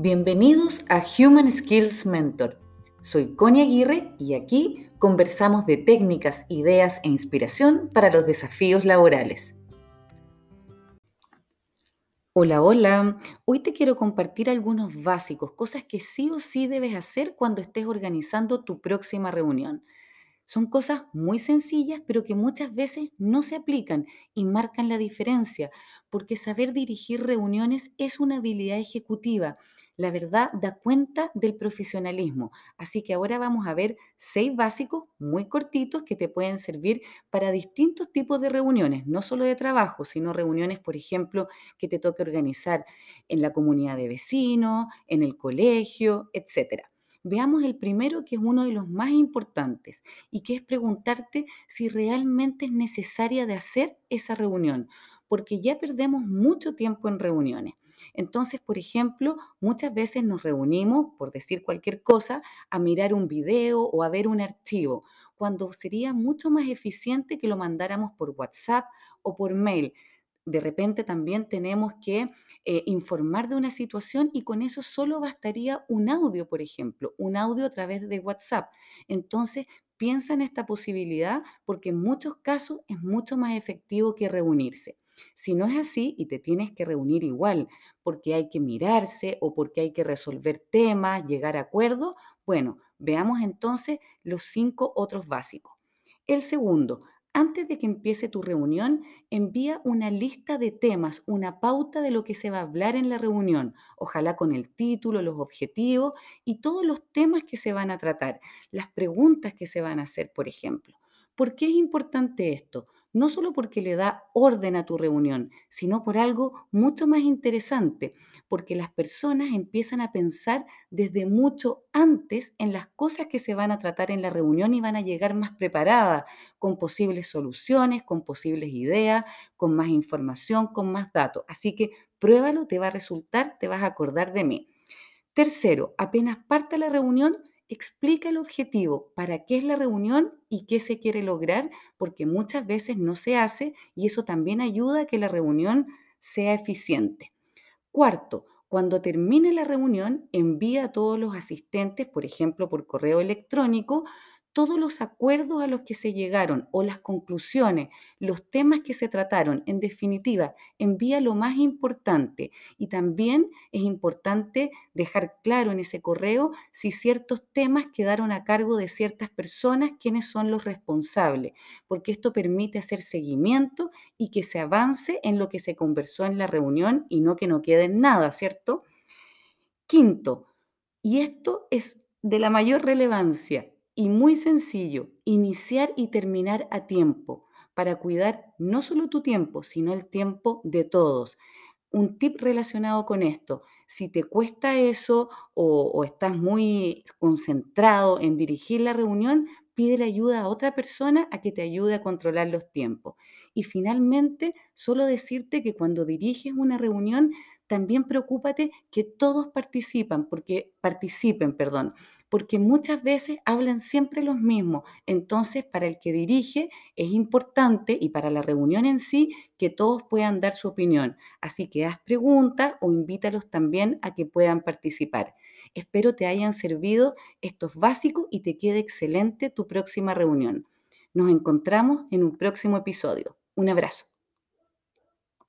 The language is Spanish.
Bienvenidos a Human Skills Mentor. Soy Connie Aguirre y aquí conversamos de técnicas, ideas e inspiración para los desafíos laborales. Hola, hola. Hoy te quiero compartir algunos básicos, cosas que sí o sí debes hacer cuando estés organizando tu próxima reunión. Son cosas muy sencillas, pero que muchas veces no se aplican y marcan la diferencia, porque saber dirigir reuniones es una habilidad ejecutiva. La verdad da cuenta del profesionalismo. Así que ahora vamos a ver seis básicos muy cortitos que te pueden servir para distintos tipos de reuniones, no solo de trabajo, sino reuniones, por ejemplo, que te toque organizar en la comunidad de vecinos, en el colegio, etcétera. Veamos el primero, que es uno de los más importantes, y que es preguntarte si realmente es necesaria de hacer esa reunión, porque ya perdemos mucho tiempo en reuniones. Entonces, por ejemplo, muchas veces nos reunimos, por decir cualquier cosa, a mirar un video o a ver un archivo, cuando sería mucho más eficiente que lo mandáramos por WhatsApp o por mail de repente también tenemos que eh, informar de una situación y con eso solo bastaría un audio, por ejemplo, un audio a través de WhatsApp. Entonces, piensa en esta posibilidad porque en muchos casos es mucho más efectivo que reunirse. Si no es así y te tienes que reunir igual porque hay que mirarse o porque hay que resolver temas, llegar a acuerdos, bueno, veamos entonces los cinco otros básicos. El segundo, antes de que empiece tu reunión, envía una lista de temas, una pauta de lo que se va a hablar en la reunión, ojalá con el título, los objetivos y todos los temas que se van a tratar, las preguntas que se van a hacer, por ejemplo. ¿Por qué es importante esto? No solo porque le da orden a tu reunión, sino por algo mucho más interesante, porque las personas empiezan a pensar desde mucho antes en las cosas que se van a tratar en la reunión y van a llegar más preparadas, con posibles soluciones, con posibles ideas, con más información, con más datos. Así que pruébalo, te va a resultar, te vas a acordar de mí. Tercero, apenas parte la reunión, explica el objetivo, para qué es la reunión y qué se quiere lograr, porque muchas veces no se hace y eso también ayuda a que la reunión sea eficiente. Cuarto, cuando termine la reunión, envía a todos los asistentes, por ejemplo, por correo electrónico, todos los acuerdos a los que se llegaron o las conclusiones, los temas que se trataron, en definitiva, envía lo más importante. Y también es importante dejar claro en ese correo si ciertos temas quedaron a cargo de ciertas personas, quiénes son los responsables, porque esto permite hacer seguimiento y que se avance en lo que se conversó en la reunión y no que no quede en nada, ¿cierto? Quinto, y esto es de la mayor relevancia, y muy sencillo, iniciar y terminar a tiempo para cuidar no solo tu tiempo, sino el tiempo de todos. Un tip relacionado con esto, si te cuesta eso o, estás muy concentrado en dirigir la reunión, pide ayuda a otra persona a que te ayude a controlar los tiempos. Y finalmente, solo decirte que cuando diriges una reunión, también preocúpate que todos participan, porque participen, perdón, porque muchas veces hablan siempre los mismos. Entonces, para el que dirige es importante y para la reunión en sí que todos puedan dar su opinión. Así que haz preguntas o invítalos también a que puedan participar. Espero te hayan servido estos básicos y te quede excelente tu próxima reunión. Nos encontramos en un próximo episodio. Un abrazo.